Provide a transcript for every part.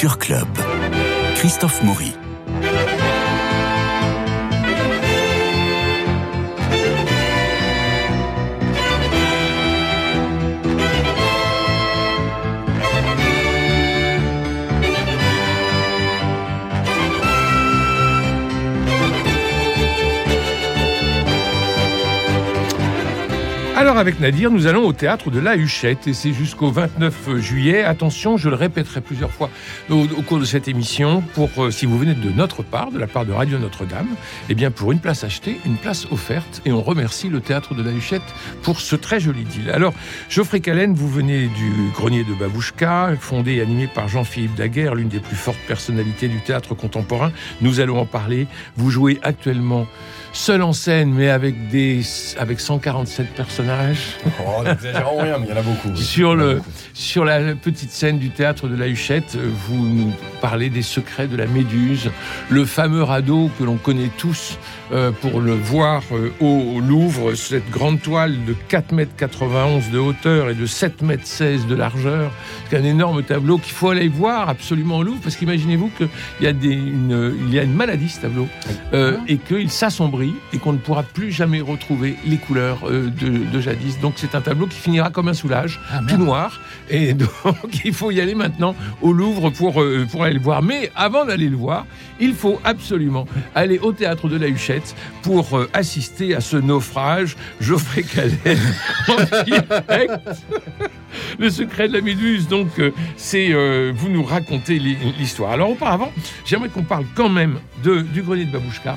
Culture Club. Christophe Maury. Alors avec Nadir, nous allons au théâtre de la Huchette et c'est jusqu'au 29 juillet. Attention, je le répéterai plusieurs fois au, cours de cette émission. Pour euh, si vous venez de notre part, de la part de Radio Notre-Dame, eh bien pour une place achetée, une place offerte et on remercie le théâtre de la Huchette pour ce très joli deal. Alors Geoffrey Callen, vous venez du grenier de Babouchka, fondé et animé par Jean-Philippe Daguerre, l'une des plus fortes personnalités du théâtre contemporain. Nous allons en parler. Vous jouez actuellement seul en scène, mais avec des avec 147 personnages. Oh, n'exagérons rien, mais il y en a beaucoup. Sur, le, sur la petite scène du théâtre de la Huchette, vous nous parlez des secrets de la Méduse, le fameux radeau que l'on connaît tous euh, pour le voir euh, au Louvre, cette grande toile de 4 mètres 91 de hauteur et de 7 mètres 16 de largeur. C'est un énorme tableau qu'il faut aller voir absolument au Louvre, parce qu'imaginez-vous qu'il y, a des- une, il y a une maladie, ce tableau, euh, et qu'il s'assombrit et qu'on ne pourra plus jamais retrouver les couleurs euh, de, de jadis. Donc c'est un tableau qui finira comme un soulage, tout noir. Et donc il faut y aller maintenant au Louvre pour, euh, pour aller le voir. Mais avant d'aller le voir, il faut absolument aller au théâtre de la Huchette pour euh, assister à ce naufrage. Geoffrey Calais. Le secret de la Méduse, donc, euh, c'est euh, vous nous racontez l'hi- l'histoire. Alors, auparavant, j'aimerais qu'on parle quand même de, du grenier de Babouchka,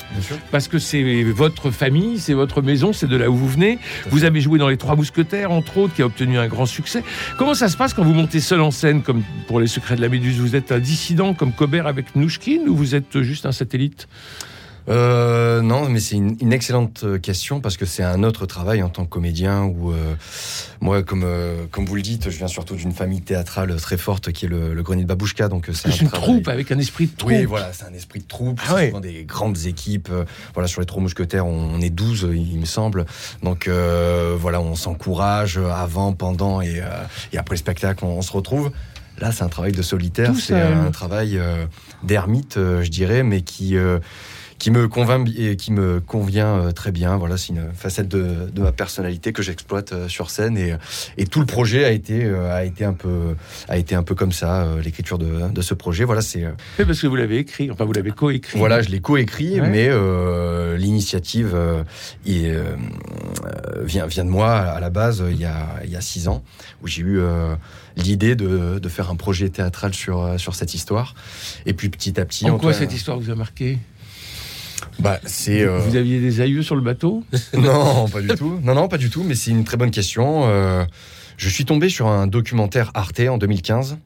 parce que c'est votre famille, c'est votre maison, c'est de là où vous venez. Vous avez joué dans Les Trois Mousquetaires, entre autres, qui a obtenu un grand succès. Comment ça se passe quand vous montez seul en scène, comme pour Les Secrets de la Méduse? Vous êtes un dissident comme Cobert avec Nouchkine ou vous êtes juste un satellite? Euh, non, mais c'est une, une excellente euh, question parce que c'est un autre travail en tant que comédien où euh, moi, comme euh, comme vous le dites, je viens surtout d'une famille théâtrale très forte qui est le, le Grenier de Babouchka, donc euh, c'est un une travail- troupe avec un esprit de troupe. Oui, voilà, c'est un esprit de troupe, Ah ouais. souvent des grandes équipes. euh, voilà, sur les trois mousquetaires, on, on est 12, euh, il me semble. Donc euh, voilà, on s'encourage avant, pendant et, euh, et après le spectacle, on, on se retrouve. Là, c'est un travail de solitaire, c'est un travail euh, d'ermite, je dirais, mais qui euh, qui me convainc et qui me convient euh, très bien. Voilà, c'est une facette de, de ma personnalité que j'exploite euh, sur scène et, et tout le projet a été euh, a été un peu a été un peu comme ça euh, l'écriture de, de ce projet. Voilà, c'est euh, Oui, parce que vous l'avez écrit, enfin vous l'avez coécrit. voilà, je l'ai coécrit, Ouais. mais euh, l'initiative euh, euh, euh, vient, vient de moi à la base euh, il y a, il y a six ans, où j'ai eu euh, l'idée de, de faire un projet théâtral sur, euh, sur cette histoire. Et puis petit à petit, En quoi Antoine- cette histoire vous a marqué? Bah, c'est euh, Vous aviez des aïeux sur le bateau non, pas du tout. Non, non, pas du tout. Mais c'est une très bonne question. Euh, je suis tombé sur un documentaire Arte en 2015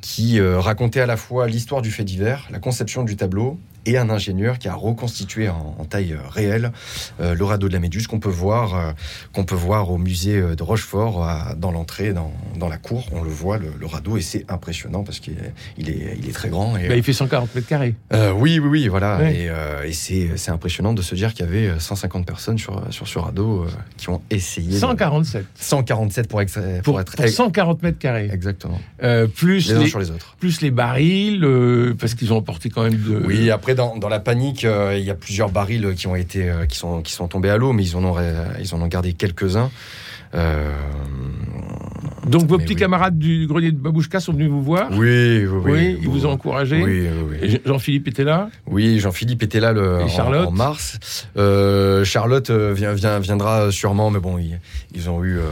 qui euh, racontait à la fois l'histoire du fait divers, la conception du tableau et un ingénieur qui a reconstitué en, en taille euh, réelle euh, le radeau de la Méduse qu'on peut voir euh, qu'on peut voir au musée de Rochefort à- dans l'entrée dans, dans la cour on le voit le, le radeau et c'est impressionnant parce qu'il est, il est, il est très grand et Bah, Il fait 140 mètres carrés. euh, oui, oui, oui, voilà. Ouais. Et, et c'est, c'est impressionnant de se dire qu'il y avait 150 personnes sur, sur ce radeau qui ont essayé. de- 147. 147 pour, ex- pour, Pour, être. pour 140 mètres carrés. Exactement. Plus, Les uns sur les autres. plus les barils, parce qu'ils ont emporté quand même de. Oui, après, dans, dans la panique, euh, il y a plusieurs barils qui ont été, euh, qui sont, qui sont tombés à l'eau, mais ils en ont, ils en ont gardé quelques-uns. Euh, Donc vos mais petits oui. camarades du grenier de Babouchka sont venus vous voir Oui, oui, oui. Oui, ils vous ont encouragé Oui, oui, Jean-Philippe était là Oui, Jean-Philippe était là le, en- en, mars. Euh, Charlotte vient, vient, viendra sûrement, mais bon, ils, ils ont eu. euh,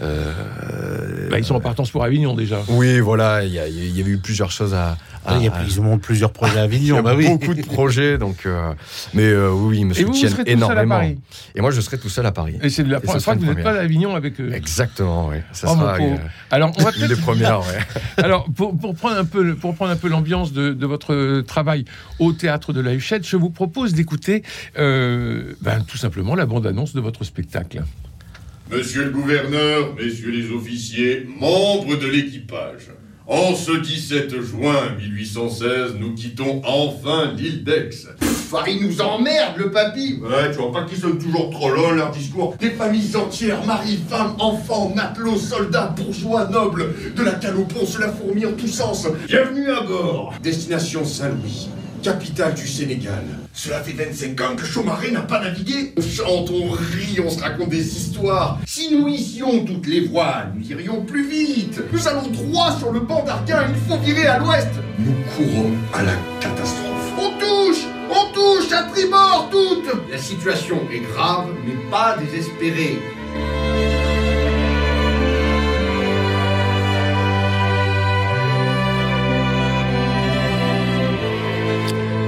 euh, Bah, Ils sont en partance pour Avignon déjà. Oui, voilà, il y, a- il y avait eu plusieurs choses à. À- Il y a, ils ont plusieurs projets à il y a Avignon. bah oui. beaucoup de projets, donc. euh, mais euh, oui, ils me Et vous, vous soutiennent serez tout seul à énormément. Paris Et moi, je serai tout seul à Paris. Et c'est la première fois que vous n'êtes pas à Avignon avec eux. Exactement, oui. Ça Oh, sera euh, Alors, on va une des peut-être premières, ouais. Alors, pour, pour prendre un peu, pour prendre un peu l'ambiance de, de votre travail au théâtre de la Huchette, je vous propose d'écouter euh, ben, tout simplement la bande-annonce de votre spectacle. Monsieur le gouverneur, messieurs les officiers, membres de l'équipage, en ce 17 juin 1816, nous quittons enfin l'île d'Aix. ils nous emmerdent, le papy Ouais, tu vois pas qu'ils sont toujours trop longs, leurs discours Des familles entières, maris, femmes, enfants, matelots, soldats, bourgeois, nobles, de la caloponce, la fourmi en tous sens. Bienvenue à bord Destination Saint-Louis capitale du Sénégal. Cela fait 25 ans que Chaumaré n'a pas navigué. On chante, on rit, on se raconte des histoires. Si nous hissions toutes les voiles, nous irions plus vite. Nous allons droit sur le banc d'Arquin, il faut virer à l'ouest. Nous courons à la catastrophe. On touche On touche à tribord toutes La situation est grave, mais pas désespérée.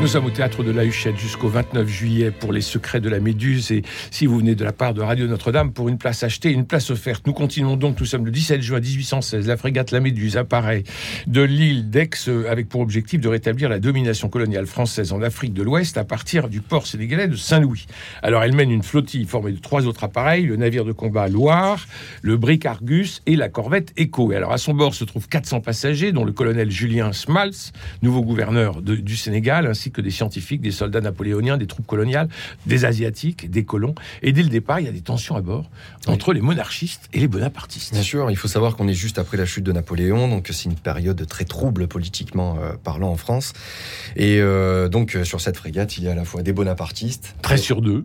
Nous sommes au théâtre de la Huchette jusqu'au 29 juillet pour les secrets de la Méduse. Et si vous venez de la part de Radio Notre-Dame pour une place achetée, une place offerte, nous continuons donc. Nous sommes le 17 juin 1816. La frégate La Méduse apparaît de l'île d'Aix avec pour objectif de rétablir la domination coloniale française en Afrique de l'Ouest à partir du port sénégalais de Saint-Louis. Alors elle mène une flottille formée de trois autres appareils le navire de combat Loire, le brick Argus et la corvette Echo. Et alors à son bord se trouvent 400 passagers, dont le colonel Julien Smals, nouveau gouverneur du Sénégal, ainsi que des scientifiques, des soldats napoléoniens, des troupes coloniales, des asiatiques, des colons. Et dès le départ, il y a des tensions à bord entre les monarchistes et les bonapartistes. Bien sûr, il faut savoir qu'on est juste après la chute de Napoléon, donc c'est une période très trouble politiquement euh, parlant en France. Et euh, donc euh, sur cette frégate, il y a à la fois des bonapartistes. Très sur deux.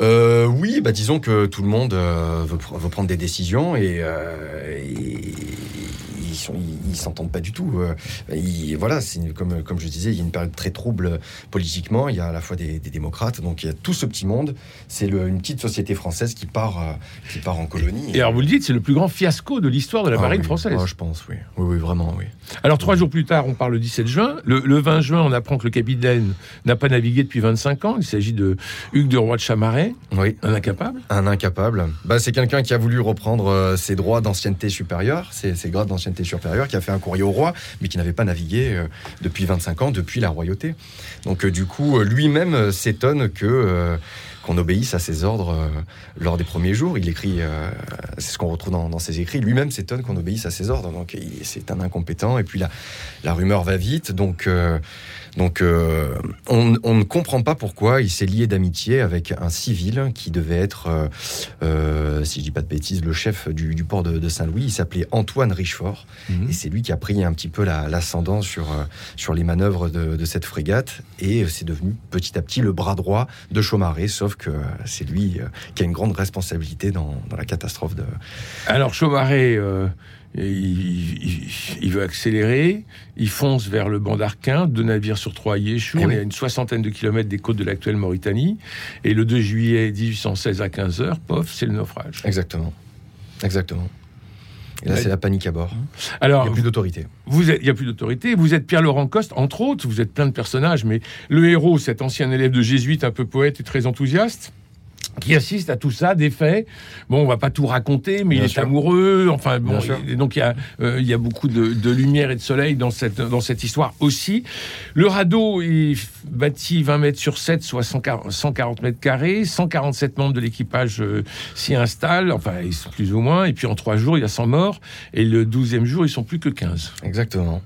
Euh, oui, bah disons que tout le monde euh, veut, veut, prendre des décisions et, euh, et ils ils s'entendent pas du tout. Ils, voilà, c'est comme comme je disais, il y a une période très trouble politiquement. Il y a à la fois des, des démocrates, donc il y a tout ce petit monde. C'est une petite société française qui part qui part en colonie. Et, et alors vous le dites, c'est le plus grand fiasco de l'histoire de la ah, marine oui. française. Oh, je pense, oui. oui, oui, vraiment, oui. Alors trois jours plus tard, on parle le 17 juin. Le, le 20 juin, on apprend que le capitaine n'a pas navigué depuis 25 ans. Il s'agit de Hugues de Roy de Chamaret. Oui. Un incapable Un incapable. Bah, c'est quelqu'un qui a voulu reprendre euh, ses droits d'ancienneté supérieure, ses, ses grades d'ancienneté supérieure, qui a fait un courrier au roi, mais qui n'avait pas navigué euh, depuis 25 ans, depuis la royauté. Donc, euh, du coup, lui-même s'étonne que qu'on obéisse à ses ordres euh, lors des premiers jours. Il écrit, euh, c'est ce qu'on retrouve dans, dans, ses écrits, lui-même s'étonne qu'on obéisse à ses ordres. Donc c'est un incompétent. Et puis la, la rumeur va vite. Donc, euh, donc on, on, ne comprend pas pourquoi il s'est lié d'amitié avec un civil qui devait être, si je dis pas de bêtises, le chef du, du port de, de Saint-Louis. Il s'appelait Antoine Richefort. Mhm. Mmh. Et c'est lui qui a pris un petit peu l'ascendant la, sur, sur les manœuvres de, de cette frégate. Et c'est devenu petit à petit le bras droit de Chaumaré, sauf que c'est lui qui a une grande responsabilité dans, dans la catastrophe de. Alors Chaumaré, euh, il, il, il, veut accélérer, il fonce vers le banc d'Arquin, deux navires sur trois y échouent, Eh on est à une soixantaine de kilomètres des côtes de l'actuelle Mauritanie, et le 2 juillet 1816 à 15 heures, pof, c'est le naufrage. Exactement, exactement. Et là, c'est la panique à bord. Alors, Il n'y a plus d'autorité. Vous êtes, il n'y a plus d'autorité. Vous êtes Pierre-Laurent Coste, entre autres. Vous êtes plein de personnages, mais le héros, cet ancien élève de jésuite, un peu poète et très enthousiaste, qui assiste à tout ça, des faits. Bon, on va pas tout raconter, mais Bien il est amoureux. Enfin, bon, et donc il y a, euh, il y a beaucoup de, de lumière et de soleil dans cette, dans cette histoire aussi. Le radeau est bâti 20 mètres sur 7, soit 140 140 mètres carrés. 147 membres de l'équipage euh, s'y installent, enfin, ils sont plus ou moins. Et puis en trois jours, il y a 100 morts. Et le 12e jour, ils sont plus que 15. Exactement.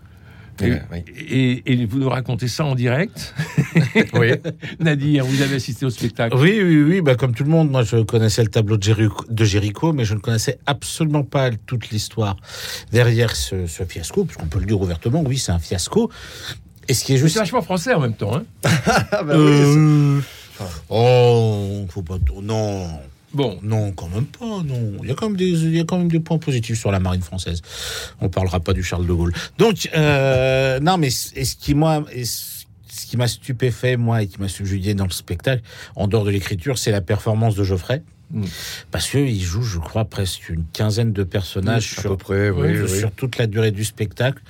Et, Ouais, oui. et- et vous nous racontez ça en direct. Oui. Nadir, vous avez assisté au spectacle. Oui, oui, oui. Bah, comme tout le monde, moi, je connaissais le tableau de Jéricho, de Jéricho, mais je ne connaissais absolument pas toute l'histoire derrière ce, ce fiasco, puisqu'on peut le dire ouvertement, oui, c'est un fiasco. Et ce qui est juste. C'est vachement français en même temps. Hein. Ah, bah oui, Euh, Oh, faut pas. Non. Bon, Non, quand même pas, non. Il y a quand même des, il y a quand même des points positifs sur la marine française. On parlera pas du Charles de Gaulle. Donc, euh, non, mais ce qui, moi, ce qui m'a stupéfait, moi, et qui m'a subjugué dans le spectacle, en dehors de l'écriture, c'est la performance de Geoffrey. Mm. Parce qu'il joue, je crois, presque une quinzaine de personnages à sur, peu près, oui, sur toute la durée du spectacle.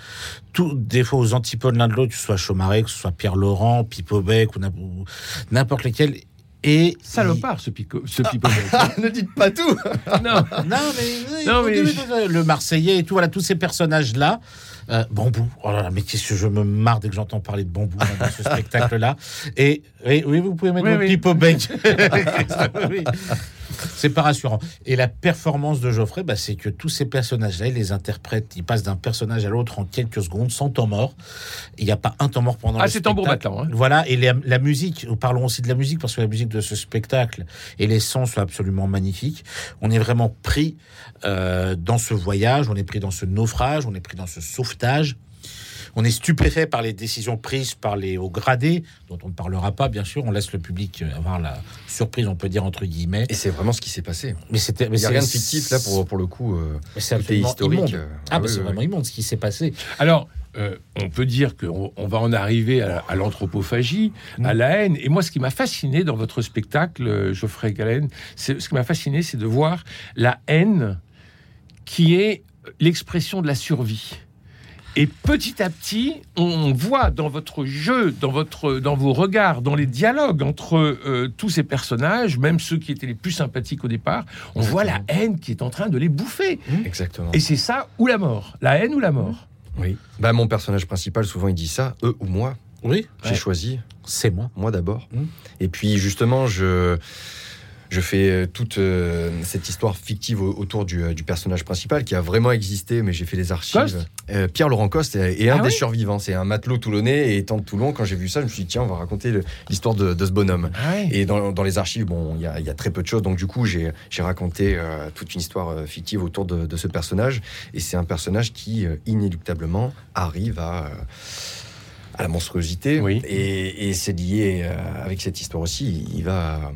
Tout, des fois aux antipodes l'un de l'autre, que ce soit Chaumaré, que ce soit Pierre Laurent, Pipo Bec ou n'im- ou n'importe lesquels. Et salopard ce, pico, ce Ah. pipeau. ne dites pas tout. non, Non, mais, Non, mais- le Marseillais et tout, voilà, tous ces personnages-là. Euh, bambou, oh là là, mais qu'est-ce que je me marre dès que j'entends parler de bambou dans ce spectacle-là. Et oui, oui, vous pouvez mettre Oui, bec. oui. C'est pas rassurant. Et la performance de Geoffrey, bah, c'est que tous ces personnages-là, il les interprète, il passe d'un personnage à l'autre en quelques secondes, sans temps mort. Il n'y a pas un temps mort pendant Ah, le c'est tambour spectacle. battant, hein. Voilà, et la, la musique, parlons aussi de la musique, parce que la musique de ce spectacle et les sons sont absolument magnifiques. On est vraiment pris euh, dans ce voyage, on est pris dans ce naufrage, on est pris dans ce sauvetage. On est stupéfait par les décisions prises par les hauts gradés, dont on ne parlera pas, bien sûr. On laisse le public avoir la surprise, on peut dire entre guillemets. Et c'est vraiment ce qui s'est passé. Mais c'était, mais Il n'y a c'est- rien de fictif là pour, pour le coup. euh, c'est historique. immonde. euh, Ah, bah, oui, c'est oui, vraiment oui. immonde ce qui s'est passé. Alors, euh, on peut dire qu'on on va en arriver à, à l'anthropophagie, à la haine. Et moi, ce qui m'a fasciné dans votre spectacle, euh, Geoffrey Galen, c'est ce qui m'a fasciné, c'est de voir la haine qui est l'expression de la survie. Et petit à petit, on voit dans votre jeu, dans, votre, dans vos regards, dans les dialogues entre euh, tous ces personnages, même ceux qui étaient les plus sympathiques au départ, on voit la haine qui est en train de les bouffer. Exactement. Et c'est ça ou la mort. La haine ou la mort. Oui. Bah, mon personnage principal, souvent, il dit ça, eux ou moi. Oui, J'ai Ouais. choisi, c'est moi. moi d'abord. Mm. Et puis, justement, je, je fais euh, toute euh, cette histoire fictive au- autour du, euh, du personnage principal qui a vraiment existé, mais j'ai fait les archives. Euh, Pierre-Laurent Coste est, est un Ah des oui survivants. C'est un matelot toulonnais et étant de Toulon, quand j'ai vu ça, je me suis dit, tiens, on va raconter l'histoire de, de ce bonhomme. Et dans, dans les archives, bon, il y a, il y a très peu de choses. Donc, du coup, j'ai raconté euh, toute une histoire fictive autour de, de ce personnage. Et c'est un personnage qui, inéluctablement, arrive à, à la monstruosité. Oui. Et, et c'est lié euh, avec cette histoire aussi. Il va,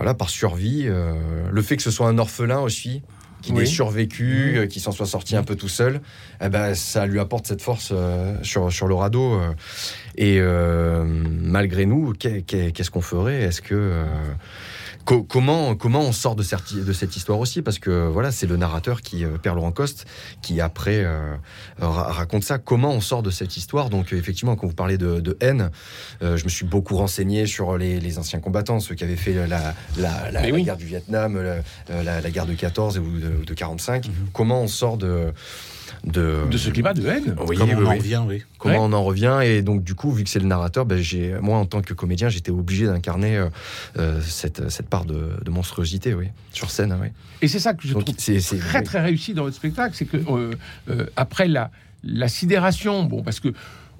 voilà, par survie. euh, le fait que ce soit un orphelin aussi, qui Oui. ait survécu, euh, qui s'en soit sorti un peu tout seul, eh ben, ça lui apporte cette force euh, sur, sur le radeau. et malgré nous, qu'est- qu'est- qu'est-ce qu'on ferait? Est-ce que co- comment comment on sort de cette, de cette histoire aussi? Parce que voilà, c'est le narrateur qui euh, Père Laurent Coste qui après euh, ra- raconte ça. Comment on sort de cette histoire? Donc euh, effectivement, quand vous parlez de, de haine, euh, je me suis beaucoup renseigné sur les, les anciens combattants, ceux qui avaient fait la, la, la- Mais la oui. guerre du Vietnam, la, guerre de 14 ou de, de 45. Comment on sort de de, De ce climat de haine. Oui, Comment oui, on en oui. revient, oui. Comment Ouais. on en revient et donc du coup vu que c'est le narrateur, ben, j'ai moi en tant que comédien j'étais obligé d'incarner euh, euh, cette, cette part de, de monstruosité, oui, sur scène, oui. Et c'est ça que je Donc, trouve c'est c'est- très oui. très réussi dans votre spectacle, c'est que euh, euh, après la, la sidération, bon parce que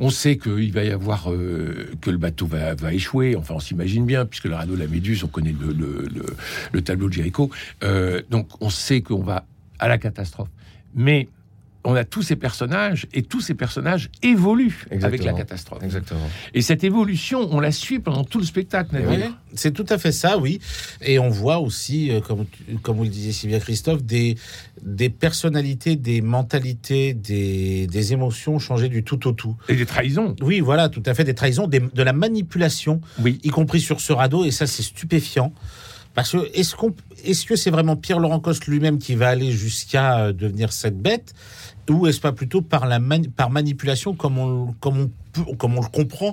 on sait qu'il va y avoir euh, que le bateau va, va échouer. Enfin, on s'imagine bien puisque le radeau de la Méduse, on connaît le, le, le- le tableau de Jéricho. Euh, donc, on sait qu'on va à la catastrophe. Mais on a tous ces personnages et tous ces personnages évoluent avec la catastrophe. Exactement. Et cette évolution, on la suit pendant tout le spectacle. Nadir. Oui, c'est tout à fait ça, oui. Et on voit aussi, euh, comme, comme vous le disiez si bien Christophe, des, des personnalités, des mentalités, des, des émotions changer du tout au tout. Et des trahisons. Oui, voilà, tout à fait, des trahisons, des- de la manipulation, Oui. y compris sur ce radeau, et ça c'est stupéfiant. Parce que est-ce qu'on, est-ce que c'est vraiment Pierre Laurent Coste lui-même qui va aller jusqu'à euh, devenir cette bête, ou est-ce pas plutôt par la par manipulation comme on comme on comme on le comprend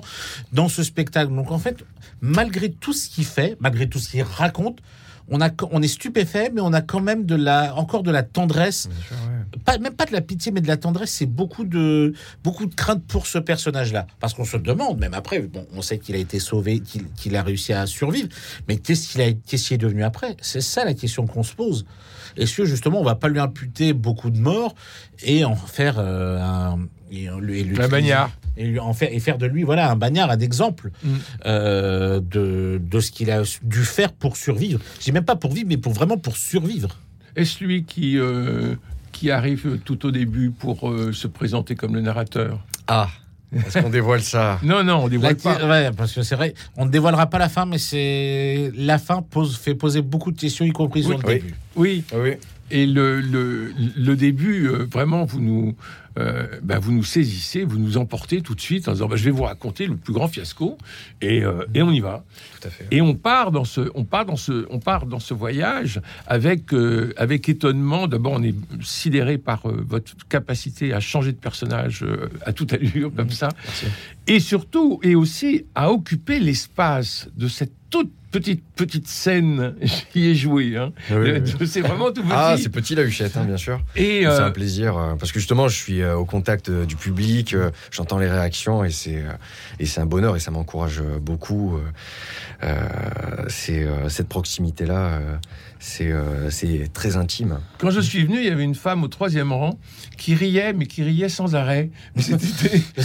dans ce spectacle? Donc en fait, malgré tout ce qu'il fait, malgré tout ce qu'il raconte, on a on est stupéfait, mais on a quand même de la encore de la tendresse pas, même pas de la pitié, mais de la tendresse, c'est beaucoup de, beaucoup de crainte pour ce personnage-là. Parce qu'on se demande, même après, bon, on sait qu'il a été sauvé, qu'il a réussi à survivre, mais qu'est-ce qu'il est devenu après? C'est ça la question qu'on se pose. Est-ce que justement, on va pas lui imputer beaucoup de morts et en faire euh, un. Et, et lui- Un bagnard. Et, lui en faire, et faire de lui voilà, un bagnard, un exemple Mm. euh, de, de ce qu'il a dû faire pour survivre. Je dis même pas pour vivre, mais pour vraiment pour survivre. Est-ce lui qui, euh, qui arrive tout au début pour euh, se présenter comme le narrateur Ah, est-ce qu'on dévoile ça Non, non, on La- dévoile pas. ouais, parce que c'est vrai, on ne dévoilera pas la fin, mais c'est la fin pose, fait poser beaucoup de questions, y compris sur Oui, le oui. début. Oui, Oui. et le, le, le début, euh, vraiment, vous nous, euh, bah, vous nous saisissez, vous nous emportez tout de suite en disant bah, je vais vous raconter le plus grand fiasco, et, euh, et on y va. Tout à fait. Et on part dans ce, on part dans ce, on part dans ce voyage avec, euh, avec étonnement. D'abord, on est sidéré par votre capacité à changer de personnage à toute allure comme ça, Merci. et surtout, et aussi à occuper l'espace de cette toute petite petite scène, j'y ai joué. Hein. Oui, oui. C'est vraiment tout petit. Ah, c'est petit la huchette, hein, bien sûr. et C'est euh, un plaisir euh, parce que justement, je suis euh, au contact du public, j'entends les réactions et c'est et c'est un bonheur et ça m'encourage beaucoup. euh, c'est cette proximité là, c'est c'est très intime. quand je suis venu, il y avait une femme au troisième rang qui riait, mais qui riait sans arrêt.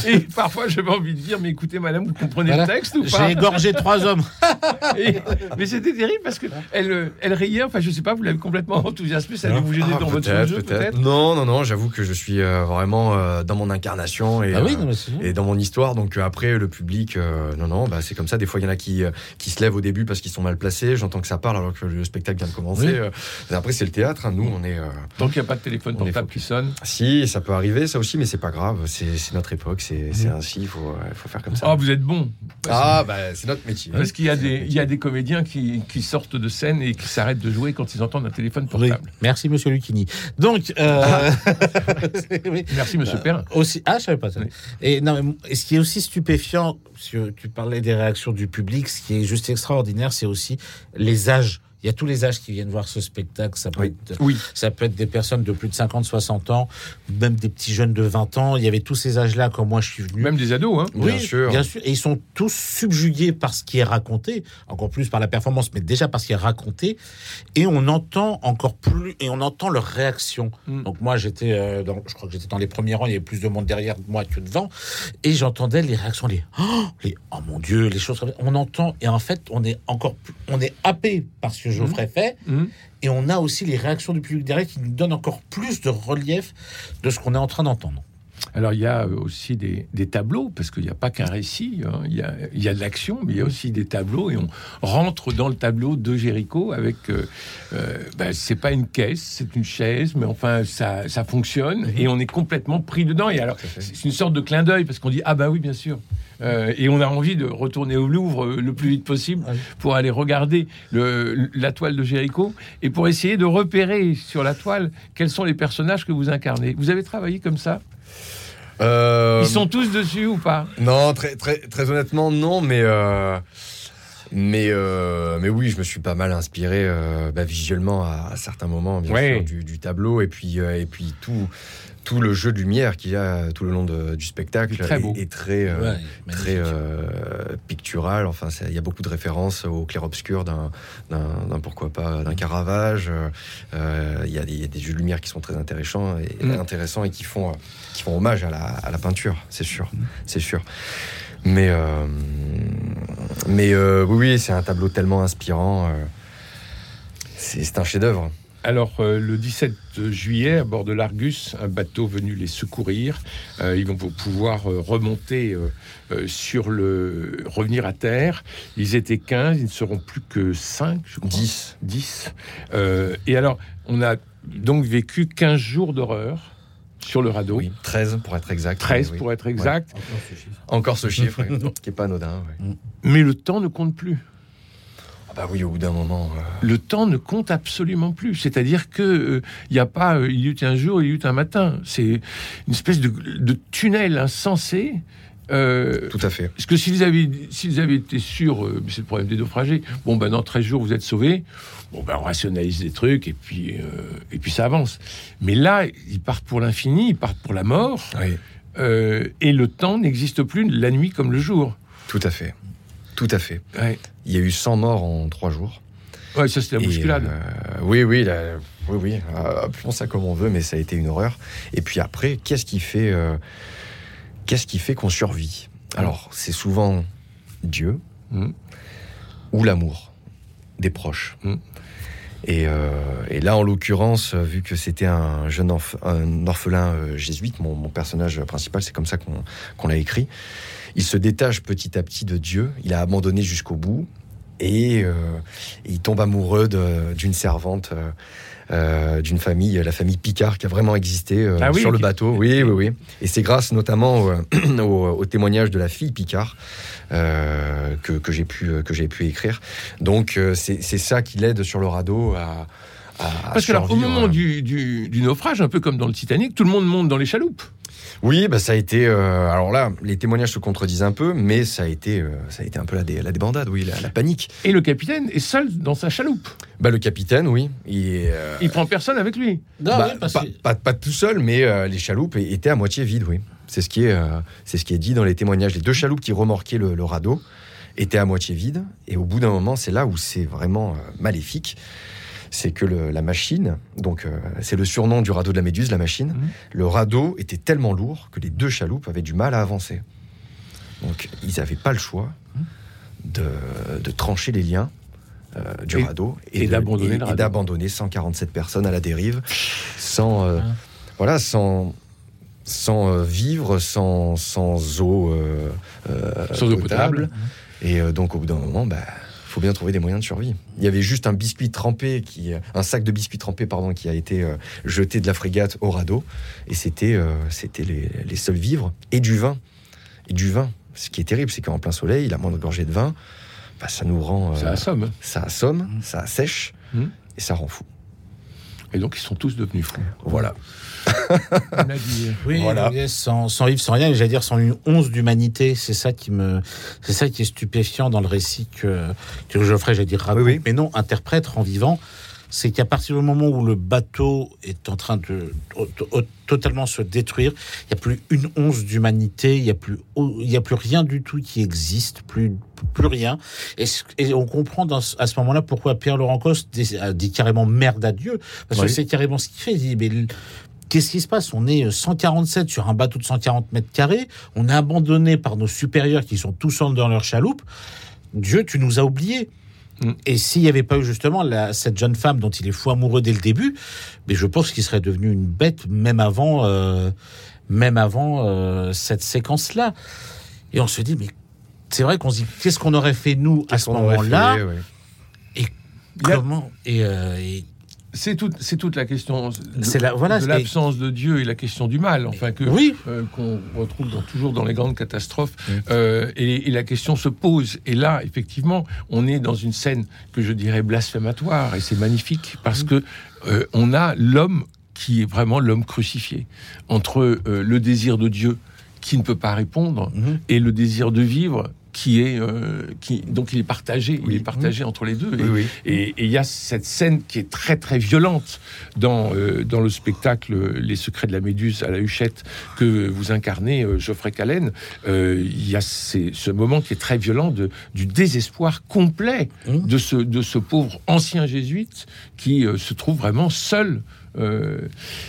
Et parfois, j'avais envie de dire, mais écoutez, madame, vous comprenez Voilà. le texte ou pas? J'ai égorgé trois hommes. Et- mais c'était terrible parce que elle, euh, elle riait. Enfin, je sais pas, vous l'avez complètement enthousiasmé, ça allait vous gêner Ah, dans votre jeu, peut-être. Non, non, non. J'avoue que je suis euh, vraiment euh, dans mon incarnation et Ah oui, non, mais c'est et dans mon histoire. Donc euh, après, le public, euh, non, non, bah, c'est comme ça. Des fois, il y en a qui, euh, qui se lèvent au début parce qu'ils sont mal placés. J'entends que ça parle alors que le spectacle vient de commencer. Oui. Euh, après, c'est le théâtre. hein. Nous, on est. euh, Donc, il n'y a pas de téléphone portable qui sonne. Si, ça peut arriver, ça aussi, mais c'est pas grave. C'est notre époque. C'est c'est ainsi. Il faut, euh, il faut faire comme ça. Oh, vous êtes bon. ah, bah, c'est notre métier. Parce qu'il y a des, il y a des comédiens qui, qui sortent de scène et qui s'arrêtent de jouer quand ils entendent un téléphone Oui. portable. Merci, monsieur Lucchini. Donc, euh, oui. Merci, monsieur Perrin. Aussi, ah, je savais pas ça. Oui. Et non, mais et ce qui est aussi stupéfiant, parce que tu parlais des réactions du public, ce qui est juste extraordinaire, c'est aussi les âges. Il y a tous les âges qui viennent voir ce spectacle. Ça peut, Oui. être, Oui. ça peut être des personnes de plus de 50, 60 ans, même des petits jeunes de 20 ans. Il y avait tous ces âges-là quand moi je suis venu. Même des ados, hein. Bien sûr. Bien sûr. Et ils sont tous subjugués par ce qui est raconté, encore plus par la performance, mais déjà par ce qui est raconté. Et on entend encore plus, et on entend leurs réactions. Mm. Donc moi, j'étais, euh, dans, je crois que j'étais dans les premiers rangs, il y avait plus de monde derrière moi que devant. Et j'entendais les réactions, les oh, les, oh mon Dieu, les choses. On entend, et en fait, on est encore plus, on est happé par ce Geoffrey fait. Mhm. Et on a aussi les réactions du public derrière qui nous donnent encore plus de relief de ce qu'on est en train d'entendre. Alors, il y a euh, aussi des, des tableaux, parce qu'il n'y a pas qu'un récit. hein. Il y, a, il y a de l'action, mais il y a aussi des tableaux. Et on rentre dans le tableau de Géricault avec. Euh, euh, ben, c'est pas une caisse, c'est une chaise, mais enfin, ça, ça fonctionne. Et on est complètement pris dedans. Et alors, c'est une sorte de clin d'œil, parce qu'on dit Ah, bah oui, bien sûr. Euh, et on a envie de retourner au Louvre euh, le plus vite possible pour aller regarder le, la toile de Géricault et pour essayer de repérer sur la toile quels sont les personnages que vous incarnez. Vous avez travaillé comme ça? Euh, Ils sont tous dessus ou pas? Non, très, très, très honnêtement, non, mais. euh, Mais, euh, mais oui, je me suis pas mal inspiré euh, bah, visuellement à, à certains moments, bien Ouais. sûr, du, du tableau et puis, euh, et puis tout, tout le jeu de lumière qu'il y a tout le long de- du spectacle Très beau. est, est très, euh, Ouais, très euh, pictural. Enfin, il y a beaucoup de références au clair-obscur d'un, pourquoi pas d'un Caravage. Euh, Il y, a des- il y a des jeux de lumière qui sont très intéressants et, Mm. intéressants et qui font, qui font hommage à la, à la peinture, c'est sûr, c'est sûr. Mais, mais oui, c'est un tableau tellement inspirant. c'est un chef-d'œuvre. Alors, euh, le 17 juillet, à bord de l'Argus, un bateau venu les secourir. Euh, ils vont pouvoir euh, remonter sur le. revenir à terre. Ils étaient 15, ils ne seront plus que 5, je crois. 10. 10. Euh, et alors, on a donc vécu 15 jours d'horreur sur le radeau. Oui, 13 pour être exact. 13 Oui. pour être exact. Encore ce chiffre, oui, qui est pas anodin. Mais le temps ne compte plus. Ah bah oui, au bout d'un moment. euh, le temps ne compte absolument plus. C'est-à-dire que il n'y a pas euh, il y eut un jour, il y eut un matin. C'est une espèce de, de tunnel insensé. Euh, tout à fait. parce que s'ils avaient, s'ils avaient été sûrs, euh, c'est le problème des naufragés, bon, ben, dans 13 jours, vous êtes sauvés, bon, ben, on rationalise des trucs et puis, euh, et puis ça avance. Mais là, ils partent pour l'infini, ils partent pour la mort, Oui, euh, et le temps n'existe plus la nuit comme le jour. tout à fait. Tout à fait. Ouais, Il y a eu 100 morts en 3 jours. Ouais, ça, c'est la bousculade. euh, oui, oui, la- oui, oui. euh, appelons ça comme on veut, mais ça a été une horreur. Et puis après, qu'est-ce qui fait, euh, qu'est-ce qui fait qu'on survit? Alors, c'est souvent Dieu Mhm. ou l'amour des proches. Mhm. Et, euh, et là, en l'occurrence, euh, vu que c'était un jeune orph- un orphelin euh, jésuite, mon, personnage principal, c'est comme ça qu'on l'a écrit, il se détache petit à petit de Dieu, il a abandonné jusqu'au bout, et, euh, il tombe amoureux d'une servante euh, euh, d'une famille, la famille Picard, qui a vraiment existé euh, Ah oui, sur le bateau. Oui, oui, oui. Et c'est grâce notamment au, au, au témoignage de la fille Picard que, que j'ai pu, que pu écrire. Donc c'est c'est ça qui l'aide sur le radeau à, à Parce que là, au moment du, du- du naufrage, un peu comme dans le Titanic, tout le monde monte dans les chaloupes. Oui, bah, ça a été. euh, alors là, les témoignages se contredisent un peu, mais ça a été, euh, ça a été un peu la, dé- la débandade, oui, la, la panique. Et le capitaine est seul dans sa chaloupe. Bah, le capitaine, oui, il est, euh, Il prend personne avec lui. Non, bah, oui, parce pas, que- pas- pas tout seul, mais euh, les chaloupes étaient à moitié vides, oui. C'est ce qui est, euh, c'est ce qui est dit dans les témoignages. Les deux chaloupes qui remorquaient le, le radeau étaient à moitié vides, et au bout d'un moment, c'est là où c'est vraiment euh, maléfique. C'est que le- la machine, donc euh, c'est le surnom du radeau de la Méduse, la machine. Mhm. Le radeau était tellement lourd que les deux chaloupes avaient du mal à avancer. Donc ils n'avaient pas le choix de, de trancher les liens euh, du Et- radeau et d'abandonner et- le et radeau. d'abandonner 147 personnes à la dérive sans euh, Hein. voilà sans sans vivre sans, sans eau Sans eau potable. et donc au bout d'un moment bah faut bien trouver des moyens de survie. Il y avait juste un biscuit trempé qui un sac de biscuits trempés pardon qui a été euh, jeté de la frégate au radeau et c'était euh, c'était les, les seuls vivres et du vin et du vin. Ce qui est terrible c'est qu'en plein soleil, la moindre gorgée de vin bah, ça nous rend euh, Ça assomme. ça assomme, Mm. ça assèche Mm. et ça rend fou. Et donc, ils sont tous devenus fous. Voilà. Nadir. Oui, Voilà. sans, sans vivre, sans rien, j'allais dire sans une once d'humanité, c'est ça qui me, c'est ça qui est stupéfiant dans le récit que, que Geoffrey, j'allais dire raconte, Oui, oui. mais non, interprète en vivant, c'est qu'à partir du moment où le bateau est en train de totalement se détruire, il n'y a plus une once d'humanité, il n'y a plus, il y a plus rien du tout qui existe, plus, plus rien. Et, on comprend dans à ce moment-là pourquoi Pierre-Laurent Coste dit, a dit carrément merde à Dieu, parce Oui. que c'est carrément ce qu'il fait. Il dit, mais Qu'est-ce qui se passe? On est 147 sur un bateau de 140 mètres carrés. On est abandonné par nos supérieurs qui sont tous seuls dans leur chaloupe. Dieu, tu nous as oubliés. Mm. Et s'il n'y avait pas eu justement la- cette jeune femme dont il est fou amoureux dès le début, mais je pense qu'il serait devenu une bête même avant, euh, même avant euh, cette séquence-là. Et on se dit, mais c'est vrai qu'on se dit, qu'est-ce qu'on aurait fait nous à ce moment-là? Il a- Comment et, euh, et C'est toute, c'est toute la question de, C'est la- voilà, de l'absence de Dieu et la question du mal, enfin que oui, euh, qu'on retrouve dans- toujours dans les grandes catastrophes. Euh, et, et la question se pose. Et là, effectivement, on est dans une scène que je dirais blasphématoire, et c'est magnifique parce que euh, on a l'homme qui est vraiment l'homme crucifié entre euh, le désir de Dieu qui ne peut pas répondre Mhm. et le désir de vivre qui est euh, qui donc il est partagé, il est partagé entre les deux. Et- Oui, oui. et et il y a cette scène qui est très très violente dans, euh, dans le spectacle euh, Les secrets de la Méduse à la Huchette que vous incarnez, euh, Geoffrey Callen. Il y a ces- ce moment qui est très violent de, du désespoir complet Mhm. de, ce, de ce pauvre ancien jésuite qui se trouve vraiment seul,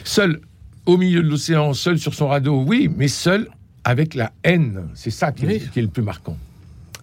seul au milieu de l'océan, seul sur son radeau, oui, mais seul avec la haine. C'est ça qui est, Oui. qui est le plus marquant.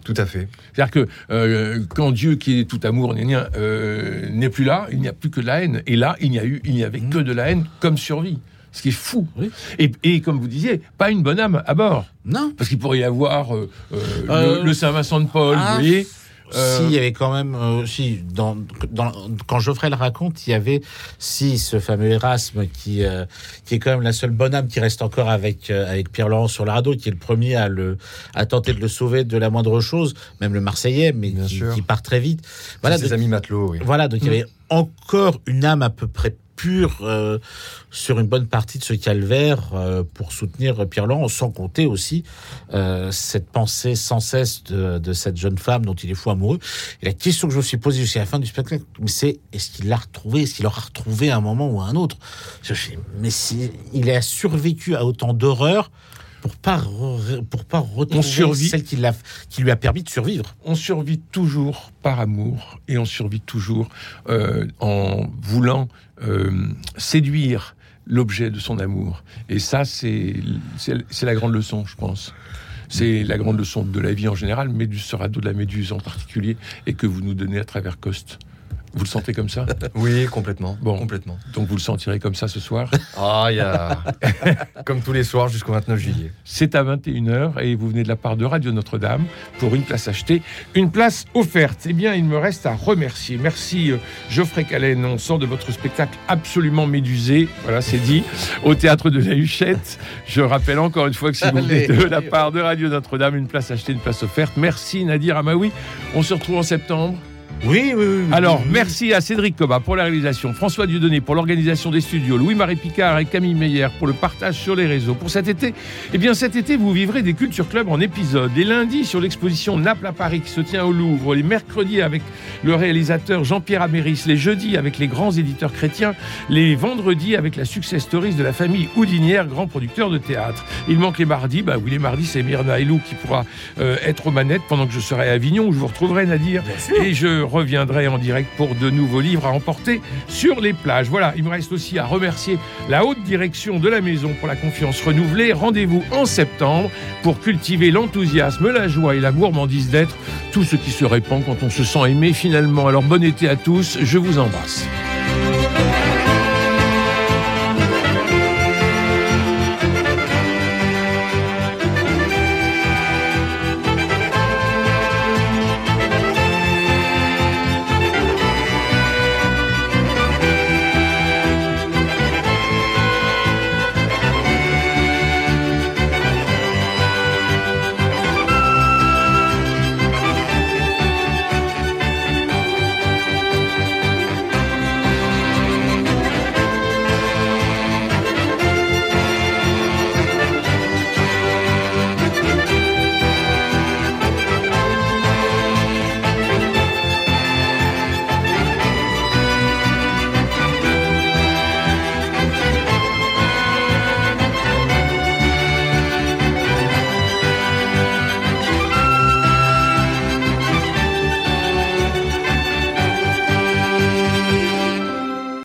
Tout à fait. C'est-à-dire que euh, quand Dieu, qui est tout amour, euh, n'est plus là, il n'y a plus que de la haine. Et là, il n'y a eu, il n'y avait que de la haine comme survie. Ce qui est fou. Oui. Et, et comme vous disiez, pas une bonne âme à bord. non. Parce qu'il pourrait y avoir euh, euh, Euh, le, le Saint-Vincent de Paul, ah, vous voyez. Euh, Si, il y avait quand même, euh, si, dans, dans, quand Geoffrey le raconte, il y avait, si, ce fameux Erasme qui, euh, qui est quand même la seule bonne âme qui reste encore avec, euh, avec Pierre-Laurent sur le radeau, qui est le premier à, le, à tenter de le sauver de la moindre chose, même le Marseillais, mais qui, part très vite. Voilà, Voilà, ses donc, amis matelots, oui. voilà, donc il y Mm. avait encore une âme à peu près pure euh, sur une bonne partie de ce calvaire euh, pour soutenir Pierre-Laurent, sans compter aussi euh, cette pensée sans cesse de, de cette jeune femme dont il est fou amoureux. Et la question que je me suis posée jusqu'à la fin du spectacle, c'est est-ce qu'il l'a retrouvé, est-ce qu'il l'aura retrouvé à un moment ou à un autre? Je Mais si, il a survécu à autant d'horreurs pour pas pour pas retrouver survit. celle qui, qui lui a permis de survivre. on survit toujours par amour et on survit toujours euh, en voulant séduire l'objet de son amour. Et ça, c'est la grande leçon, je pense. C'est la grande leçon de la vie en général, mais du Serrado de la Méduse en particulier, et que vous nous donnez à travers Coste. Vous le sentez comme ça Oui, complètement. Bon. Complètement. Donc vous le sentirez comme ça ce soir. Ah, il y a. Comme tous les soirs jusqu'au 29 juillet. C'est à 21h et vous venez de la part de Radio Notre-Dame pour une place achetée, une place offerte. Eh bien, il me reste à remercier. Merci euh, Geoffrey Callen. On sort de votre spectacle absolument médusé. Voilà, c'est dit. Au théâtre de la Huchette. Je rappelle encore une fois que si vous venez de la part de Radio Notre-Dame, une place achetée, une place offerte. Merci Nadir Amaoui. On se retrouve en septembre. Oui, oui, oui. Alors, merci à Cédric Coba pour la réalisation, François Dieudonné pour l'organisation des studios, Louis-Marie Picard et Camille Meyer pour le partage sur les réseaux. Pour cet été, eh bien cet été, vous vivrez des Culture Club en épisode. Les lundis sur l'exposition Naples à Paris qui se tient au Louvre, les mercredis avec le réalisateur Jean-Pierre Améris, les jeudis avec les grands éditeurs chrétiens, les vendredis avec la success stories de la famille Houdinière, grand producteur de théâtre. Il manque les mardis, bah oui, les mardis, c'est Myrna Elou qui pourra euh, être aux manettes pendant que je serai à Avignon où je vous retrouverai Nadir. Et je reviendrai en direct pour de nouveaux livres à emporter sur les plages. Voilà, il me reste aussi à remercier la haute direction de la maison pour la confiance renouvelée. Rendez-vous en septembre pour cultiver l'enthousiasme, la joie et la gourmandise d'être, tout ce qui se répand quand on se sent aimé finalement. Alors bon été à tous, je vous embrasse.